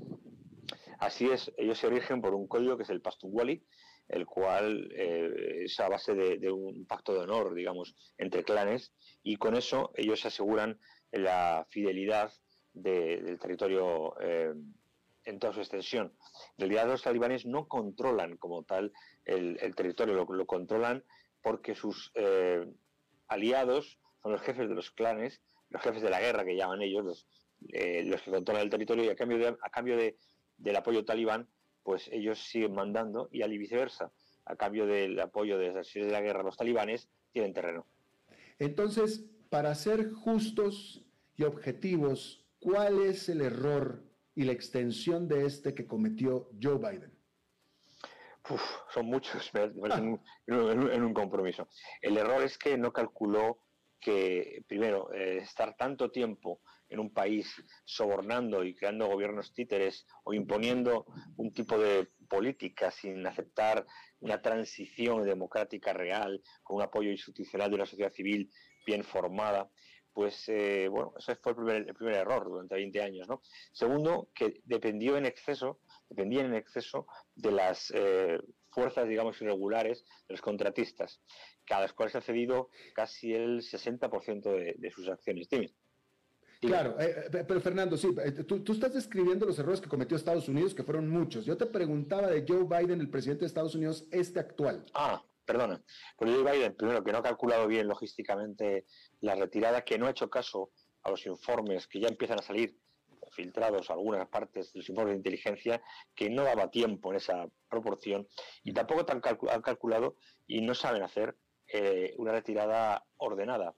Así es, ellos se origen por un código que es el Pastunwali, el cual eh, es a base de, un pacto de honor, digamos, entre clanes, y con eso ellos aseguran la fidelidad del territorio eh, en toda su extensión. En realidad los talibanes no controlan como tal el, territorio, lo, controlan porque sus eh, aliados son los jefes de los clanes, los jefes de la guerra que llaman ellos, los, los que controlan el territorio y a cambio, a cambio de, del apoyo talibán pues ellos siguen mandando y al viceversa, a cambio del apoyo de las de la guerra los talibanes, tienen terreno. Entonces, para ser justos y objetivos, ¿cuál es el error y la extensión de este que cometió Joe Biden? Son muchos en, un compromiso. El error es que no calculó que, primero, eh, estar tanto tiempo en un país sobornando y creando gobiernos títeres o imponiendo un tipo de política sin aceptar una transición democrática real, con un apoyo institucional de una sociedad civil bien formada, pues eh, bueno, ese fue el primer, error durante 20 años. ¿no? Segundo, que dependió en exceso, dependían en exceso de las eh, fuerzas, digamos, irregulares de los contratistas, a las cuales ha cedido casi el 60% de, de sus acciones. Dime. Claro, eh, eh, pero Fernando, sí, tú, estás describiendo los errores que cometió Estados Unidos, que fueron muchos. Yo te preguntaba de Joe Biden, el presidente de Estados Unidos, este actual. Ah, perdona. Pero Joe Biden, primero, que no ha calculado bien logísticamente la retirada, que no ha hecho caso a los informes que ya empiezan a salir filtrados algunas partes de los informes de inteligencia que no daba tiempo en esa proporción y tampoco han calculado y no saben hacer una retirada ordenada.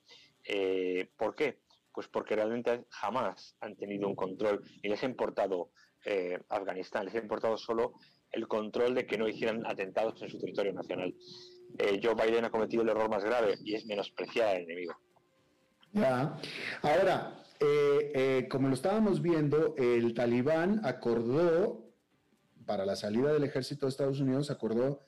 ¿Por qué? Pues porque realmente jamás han tenido un control y les ha importado eh, Afganistán, les ha importado solo el control de que no hicieran atentados en su territorio nacional. Eh, Joe Biden ha cometido el error más grave y es menospreciar al enemigo. Ya. Ahora, eh, como lo estábamos viendo, el talibán acordó, para la salida del ejército de Estados Unidos, acordó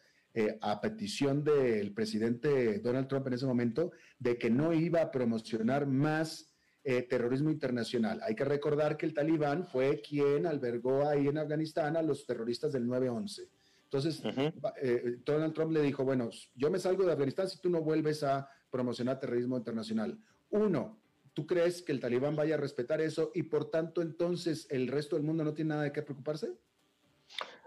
a petición del presidente Donald Trump en ese momento, de que no iba a promocionar más eh, terrorismo internacional. Hay que recordar que el talibán fue quien albergó ahí en Afganistán a los terroristas del 9-11. Entonces, eh, Donald Trump le dijo, bueno, yo me salgo de Afganistán si tú no vuelves a promocionar terrorismo internacional. Uno, ¿tú crees que el talibán vaya a respetar eso y por tanto entonces el resto del mundo no tiene nada de qué preocuparse?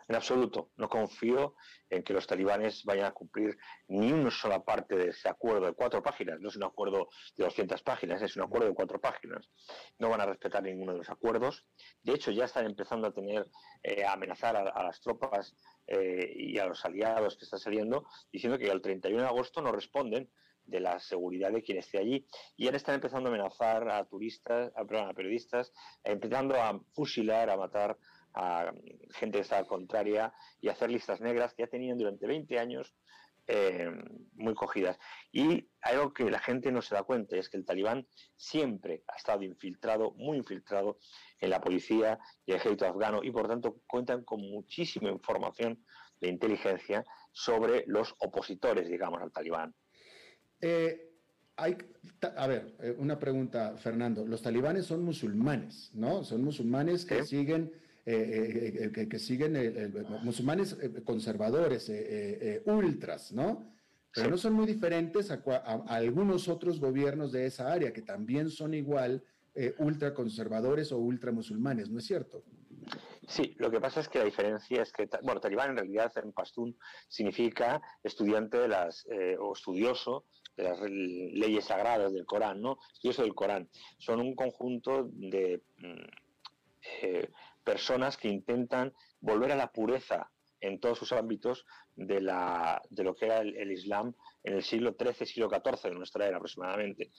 En absoluto. No confío en que los talibanes vayan a cumplir ni una sola parte de ese acuerdo de cuatro páginas. No es un acuerdo de 200 páginas, es un acuerdo de cuatro páginas. No van a respetar ninguno de los acuerdos. De hecho, ya están empezando a tener, eh, a amenazar a, las tropas eh, y a los aliados que están saliendo, diciendo que al 31 de agosto no responden de la seguridad de quien esté allí. Y ahora están empezando a amenazar a turistas, a, a periodistas, empezando a fusilar, a matar a gente que está contraria y hacer listas negras que ya tenían durante 20 años eh, muy cogidas. Y algo que la gente no se da cuenta es que el talibán siempre ha estado infiltrado, muy infiltrado en la policía y el ejército afgano y por tanto cuentan con muchísima información de inteligencia sobre los opositores, digamos, al talibán. Eh, hay, a ver, eh, una pregunta, Fernando. Los talibanes son musulmanes, ¿no? Son musulmanes que siguen eh, que, siguen musulmanes conservadores, ultras, ¿no? Pero no son muy diferentes a, algunos otros gobiernos de esa área que también son igual ultraconservadores o ultramusulmanes, ¿no es cierto? Sí, lo que pasa es que la diferencia es que, bueno, talibán en realidad en pastún significa estudiante de las, o estudioso de las leyes sagradas del Corán, ¿no? Estudioso del Corán. Son un conjunto de mm, personas que intentan volver a la pureza en todos sus ámbitos de, la, de lo que era el, Islam en el siglo XIII, siglo XIV de nuestra era aproximadamente.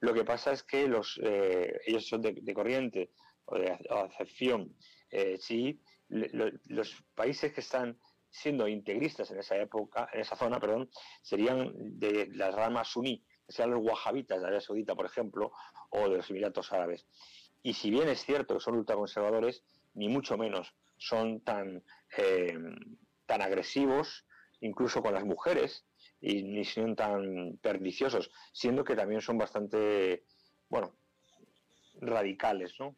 Lo que pasa es que los, eh, ellos son de, corriente o de acepción eh, sí, los países que están siendo integristas en esa época, en esa zona, perdón, serían de la rama suní, sean los wahabitas de Arabia Saudita, por ejemplo, o de los Emiratos Árabes. Y si bien es cierto que son ultraconservadores, ni mucho menos son tan, eh, tan agresivos, incluso con las mujeres, y ni son tan perdiciosos, siendo que también son bastante, bueno, radicales, ¿no?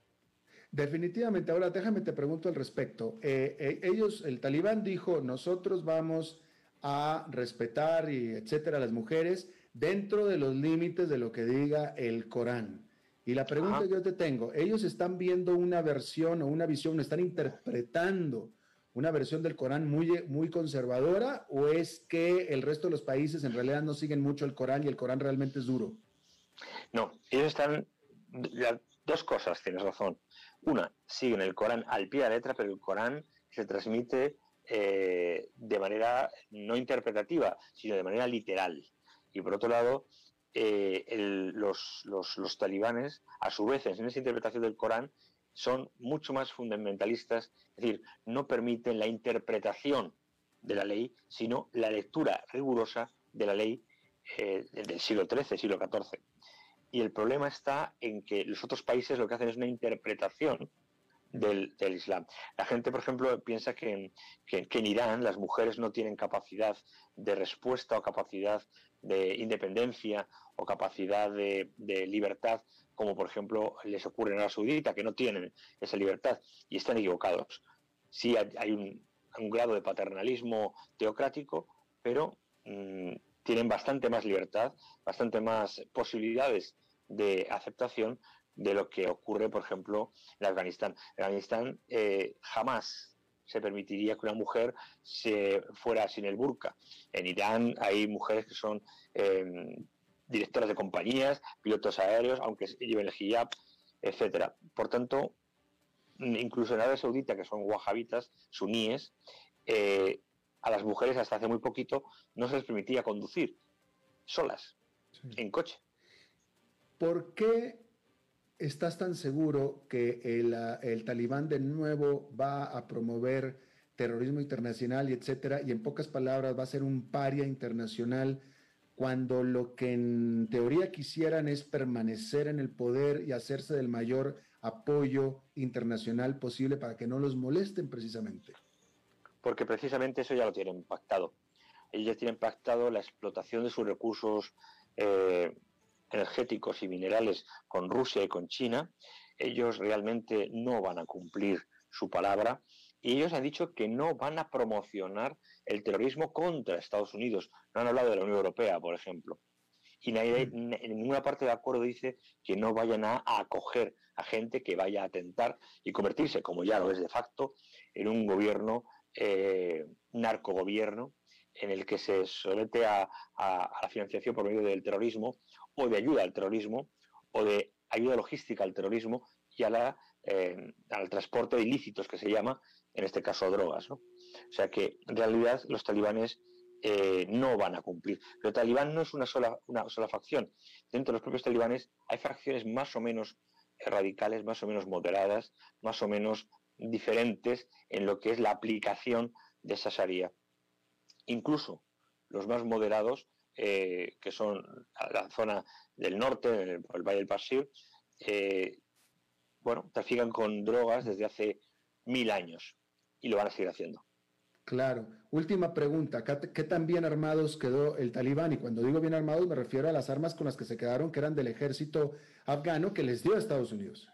Definitivamente. Ahora déjame te pregunto al respecto. Eh, eh, ellos, el talibán dijo, nosotros vamos a respetar y etcétera a las mujeres dentro de los límites de lo que diga el Corán. Y la pregunta que yo te tengo, ellos están viendo una versión o una visión, están interpretando una versión del Corán muy, muy conservadora o es que el resto de los países en realidad no siguen mucho el Corán y el Corán realmente es duro? No, ellos están, dos cosas, tienes razón. Una, siguen el Corán al pie de la letra, pero el Corán se transmite eh, de manera no interpretativa, sino de manera literal. Y por otro lado, eh, los, talibanes, a su vez, en esa interpretación del Corán, son mucho más fundamentalistas, es decir, no permiten la interpretación de la ley, sino la lectura rigurosa de la ley eh, del siglo XIII, siglo XIV. Y el problema está en que los otros países lo que hacen es una interpretación del, Islam. La gente, por ejemplo, piensa que, en Irán las mujeres no tienen capacidad de respuesta o capacidad de independencia o capacidad de, libertad, como por ejemplo les ocurre en la Saudita, que no tienen esa libertad y están equivocados. Sí hay un, grado de paternalismo teocrático, pero mm, tienen bastante más libertad, bastante más posibilidades de aceptación de lo que ocurre, por ejemplo, en Afganistán. En Afganistán eh, jamás se permitiría que una mujer se fuera sin el burka. En Irán hay mujeres que son em, directoras de compañías, pilotos aéreos, aunque lleven el hijab, etcétera. Por tanto, incluso en Arabia Saudita, que son wahabitas, suníes, eh, a las mujeres hasta hace muy poquito no se les permitía conducir solas, en coche. ¿Por qué estás tan seguro que el, el, talibán de nuevo va a promover terrorismo internacional y etcétera, y en pocas palabras va a ser un paria internacional cuando lo que en teoría quisieran es permanecer en el poder y hacerse del mayor apoyo internacional posible para que no los molesten precisamente? Porque precisamente eso ya lo tienen pactado. Ellos ya tienen pactado la explotación de sus recursos eh, energéticos y minerales con Rusia y con China, ellos realmente no van a cumplir su palabra y ellos han dicho que no van a promocionar el terrorismo contra Estados Unidos. No han hablado de la Unión Europea, por ejemplo. Y nadie, mm. en ninguna parte del acuerdo dice que no vayan a acoger a gente que vaya a atentar y convertirse, como ya lo es de facto, en un gobierno, eh, narcogobierno, en el que se somete a, la financiación por medio del terrorismo o de ayuda al terrorismo o de ayuda logística al terrorismo y a la, eh, al transporte de ilícitos que se llama, en este caso drogas. O sea que en realidad los talibanes eh, no van a cumplir. Pero talibán no es una sola, una sola facción. Dentro de los propios talibanes hay facciones más o menos radicales, más o menos moderadas, más o menos diferentes en lo que es la aplicación de esa Sharia. Incluso los más moderados, eh, que son la zona del norte, el, Valle del Pasir, eh, bueno, trafican con drogas desde hace mil años y lo van a seguir haciendo. Claro. Última pregunta. ¿Qué tan bien armados quedó el talibán? Y cuando digo bien armados me refiero a las armas con las que se quedaron, que eran del ejército afgano que les dio a Estados Unidos.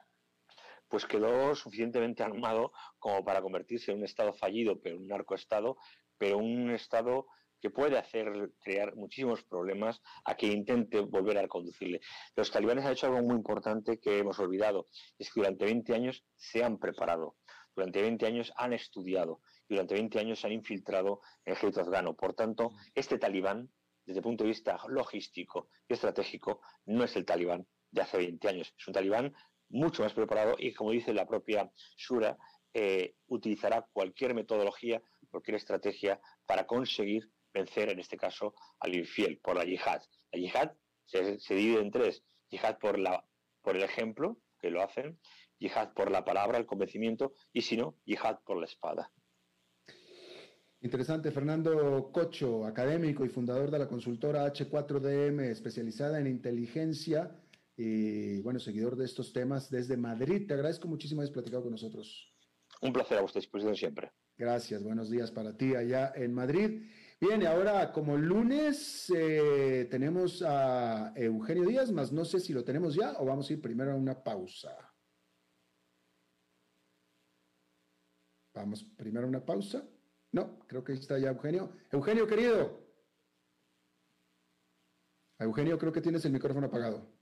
Pues quedó suficientemente armado como para convertirse en un Estado fallido, pero un narcoestado, pero un Estado que puede hacer crear muchísimos problemas a quien intente volver a conducirle. Los talibanes han hecho algo muy importante que hemos olvidado, es que durante 20 años se han preparado, durante 20 años han estudiado y durante 20 años se han infiltrado en el ejército afgano. Por tanto, este talibán, desde el punto de vista logístico y estratégico, no es el talibán de hace 20 años, es un talibán mucho más preparado y, como dice la propia Shura, eh, utilizará cualquier metodología cualquier estrategia para conseguir vencer, en este caso, al infiel, por la yihad. La yihad se, divide en tres. Yihad por, la, por el ejemplo, que lo hacen, yihad por la palabra, el convencimiento, y si no, yihad por la espada. Interesante, Fernando Cocho, académico y fundador de la consultora H4DM, especializada en inteligencia y, bueno, seguidor de estos temas desde Madrid. Te agradezco muchísimo haber platicado con nosotros. Un placer a vuestra disposición siempre. Gracias, buenos días para ti allá en Madrid. Bien, ahora como lunes eh, tenemos a Eugenio Díaz, más no sé si lo tenemos ya o vamos a ir primero a una pausa. Vamos primero a una pausa. No, creo que ahí está ya Eugenio. Eugenio, querido. Eugenio, creo que tienes el micrófono apagado.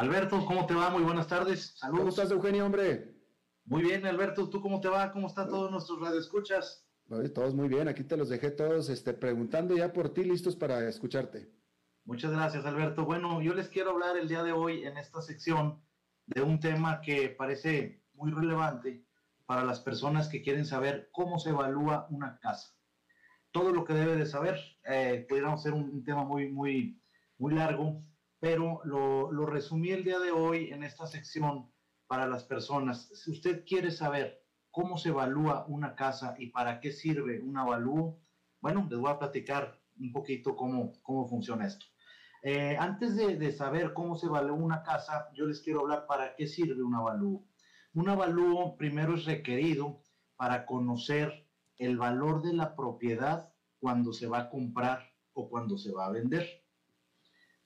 Alberto, ¿cómo te va? Muy buenas tardes. Saludos. ¿Cómo estás, Eugenio, hombre? Muy bien, Alberto. ¿Tú cómo te va? ¿Cómo están todos nuestros radioescuchas? Todos muy bien. Aquí te los dejé todos este, preguntando ya por ti, listos para escucharte. Muchas gracias, Alberto. Bueno, yo les quiero hablar el día de hoy en esta sección de un tema que parece muy relevante para las personas que quieren saber cómo se evalúa una casa. Todo lo que debe de saber, eh, pudiéramos ser un, tema muy, muy, muy largo, pero lo, resumí el día de hoy en esta sección para las personas. Si usted quiere saber cómo se evalúa una casa y para qué sirve un avalúo, bueno, les voy a platicar un poquito cómo, cómo funciona esto. Eh, antes de, de, saber cómo se evalúa una casa, yo les quiero hablar para qué sirve un avalúo. Un avalúo primero es requerido para conocer el valor de la propiedad cuando se va a comprar o cuando se va a vender.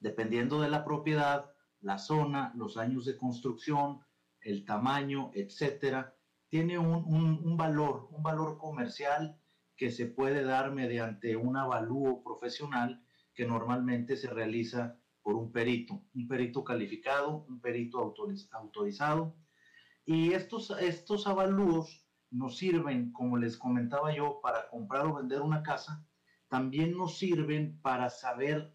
Dependiendo de la propiedad, la zona, los años de construcción, el tamaño, etcétera, tiene un, un, valor, un valor comercial que se puede dar mediante un avalúo profesional que normalmente se realiza por un perito, un perito calificado, un perito autorizado y estos, estos avalúos nos sirven, como les comentaba yo, para comprar o vender una casa. También nos sirven para saber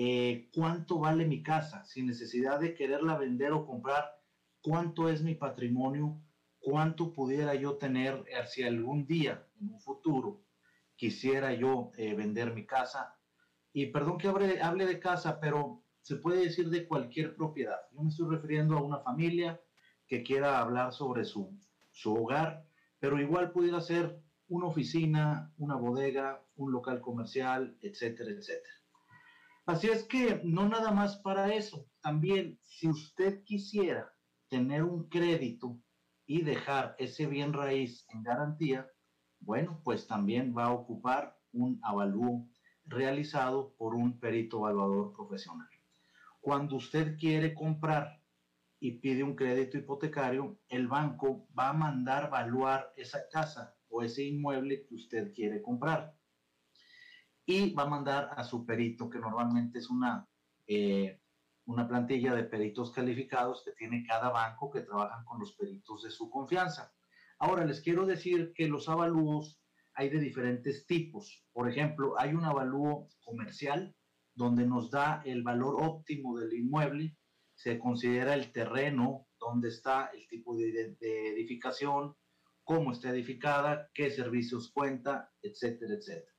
eh, cuánto vale mi casa, sin necesidad de quererla vender o comprar, cuánto es mi patrimonio, cuánto pudiera yo tener si algún día, en un futuro, quisiera yo eh, vender mi casa. Y perdón que hable, hable de casa, pero se puede decir de cualquier propiedad. Yo me estoy refiriendo a una familia, que quiera hablar sobre su, su hogar, pero igual pudiera ser una oficina, una bodega, un local comercial, etcétera, etcétera. Así es que no nada más para eso, también si usted quisiera tener un crédito y dejar ese bien raíz en garantía, bueno, pues también va a ocupar un avalúo realizado por un perito evaluador profesional. Cuando usted quiere comprar y pide un crédito hipotecario, el banco va a mandar evaluar esa casa o ese inmueble que usted quiere comprar. Y va a mandar a su perito, que normalmente es una, eh, una plantilla de peritos calificados que tiene cada banco que trabajan con los peritos de su confianza. Ahora les quiero decir que los avalúos hay de diferentes tipos. Por ejemplo, hay un avalúo comercial donde nos da el valor óptimo del inmueble se considera el terreno, dónde está el tipo de, edificación, cómo está edificada, qué servicios cuenta, etcétera, etcétera.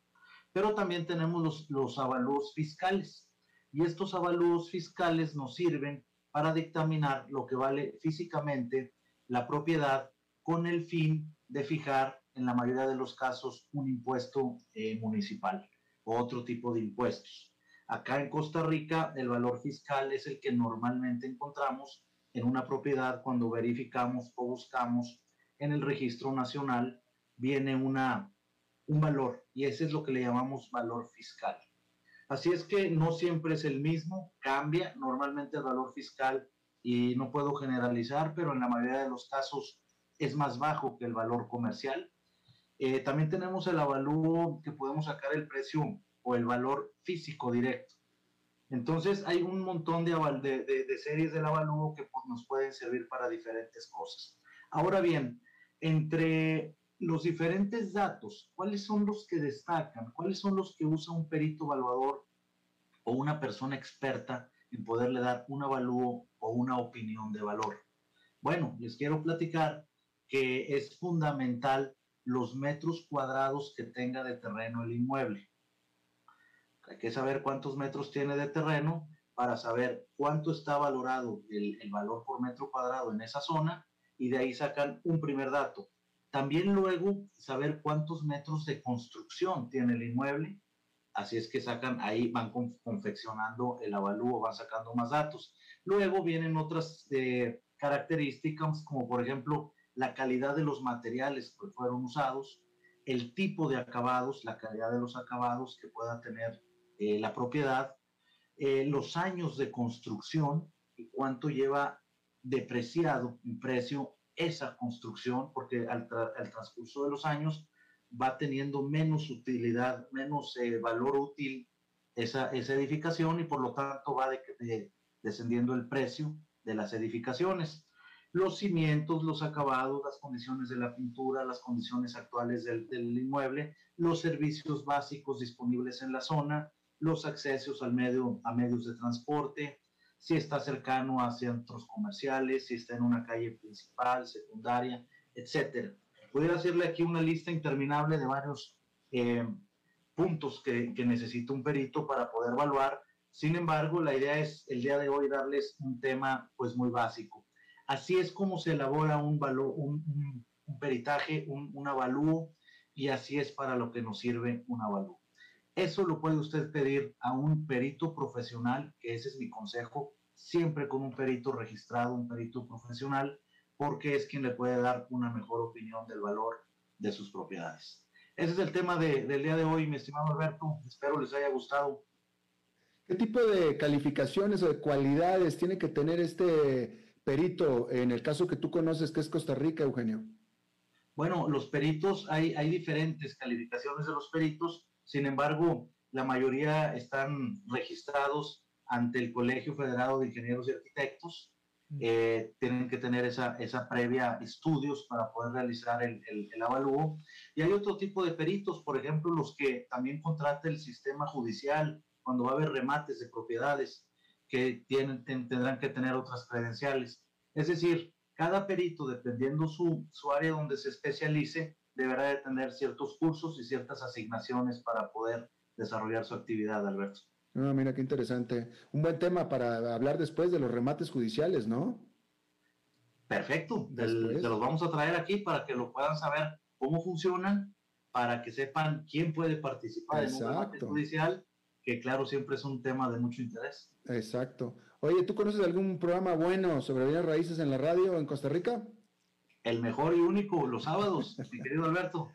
Pero también tenemos los, los avalúos fiscales y estos avalúos fiscales nos sirven para dictaminar lo que vale físicamente la propiedad con el fin de fijar en la mayoría de los casos un impuesto eh, municipal o otro tipo de impuestos. Acá en Costa Rica el valor fiscal es el que normalmente encontramos en una propiedad cuando verificamos o buscamos en el registro nacional viene una, un valor y ese es lo que le llamamos valor fiscal. Así es que no siempre es el mismo, cambia normalmente el valor fiscal y no puedo generalizar, pero en la mayoría de los casos es más bajo que el valor comercial. Eh, también tenemos el avalúo que podemos sacar el precio o el valor físico directo. Entonces hay un montón de, de, de, series del avalúo que pues, nos pueden servir para diferentes cosas. Ahora bien, entre los diferentes datos, ¿cuáles son los que destacan? ¿Cuáles son los que usa un perito evaluador o una persona experta en poderle dar un avalúo o una opinión de valor? Bueno, les quiero platicar que es fundamental los metros cuadrados que tenga de terreno el inmueble. Hay que saber cuántos metros tiene de terreno para saber cuánto está valorado el, valor por metro cuadrado en esa zona y de ahí sacan un primer dato. También luego saber cuántos metros de construcción tiene el inmueble. Así es que sacan, ahí van confeccionando el avalúo, van sacando más datos. Luego vienen otras eh, características, como por ejemplo la calidad de los materiales que fueron usados, el tipo de acabados, la calidad de los acabados que pueda tener eh, la propiedad, eh, los años de construcción y cuánto lleva depreciado en precio esa construcción, porque al, transcurso de los años va teniendo menos utilidad, menos eh, valor útil esa, esa, edificación y por lo tanto va descendiendo el precio de las edificaciones. Los cimientos, los acabados, las condiciones de la pintura, las condiciones actuales del, del inmueble, los servicios básicos disponibles en la zona, los accesos al medio, a medios de transporte, si está cercano a centros comerciales, si está en una calle principal, secundaria, etcétera. Pudiera hacerle aquí una lista interminable de varios eh, puntos que, que, necesita un perito para poder evaluar. Sin embargo, la idea es el día de hoy darles un tema pues muy básico. Así es como se elabora un, valor, un, un, peritaje, un, un avalúo, y así es para lo que nos sirve un avalúo. Eso lo puede usted pedir a un perito profesional, que ese es mi consejo, siempre con un perito registrado, un perito profesional, porque es quien le puede dar una mejor opinión del valor de sus propiedades. Ese es el tema del día de hoy, mi estimado Alberto. Espero les haya gustado. ¿Qué tipo de calificaciones o de cualidades tiene que tener este perito en el caso que tú conoces, que es Costa Rica, Eugenio? Bueno, los peritos, hay, hay diferentes calificaciones de los peritos sin embargo, la mayoría están registrados ante el Colegio Federado de Ingenieros y Arquitectos. Eh, tienen que tener esa, esa previa estudios para poder realizar el, el, avalúo. Y hay otro tipo de peritos, por ejemplo, los que también contrata el sistema judicial cuando va a haber remates de propiedades que tienen, tendrán que tener otras credenciales. Es decir, cada perito, dependiendo su, su área donde se especialice, deberá de tener ciertos cursos y ciertas asignaciones para poder desarrollar su actividad, Alberto. Ah, mira qué interesante. Un buen tema para hablar después de los remates judiciales, ¿no? Perfecto. se los vamos a traer aquí para que lo puedan saber cómo funcionan, para que sepan quién puede participar en un remate judicial, que claro, siempre es un tema de mucho interés. Exacto. Oye, ¿tú conoces algún programa bueno sobre bienes raíces en la radio en Costa Rica? El mejor y único los sábados, mi querido Alberto.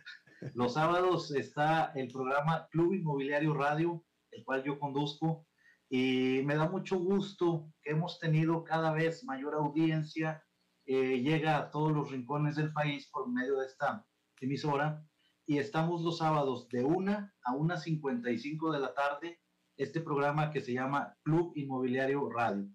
Los sábados está el programa Club Inmobiliario Radio, el cual yo conduzco, y me da mucho gusto que hemos tenido cada vez mayor audiencia, eh, llega a todos los rincones del país por medio de esta emisora, y estamos los sábados de 1 a 1.55 de la tarde, este programa que se llama Club Inmobiliario Radio.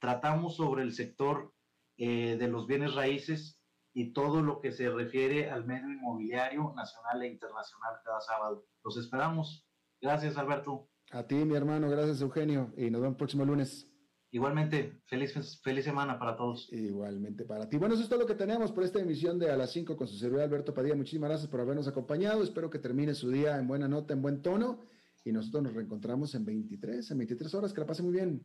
Tratamos sobre el sector eh, de los bienes raíces, y todo lo que se refiere al medio inmobiliario nacional e internacional cada sábado. Los esperamos. Gracias, Alberto. A ti, mi hermano. Gracias, Eugenio. Y nos vemos el próximo lunes. Igualmente, feliz, feliz semana para todos. Igualmente para ti. Bueno, eso es todo lo que tenemos por esta emisión de A las 5 con su servidor Alberto Padilla. Muchísimas gracias por habernos acompañado. Espero que termine su día en buena nota, en buen tono. Y nosotros nos reencontramos en 23, en 23 horas. Que la pase muy bien.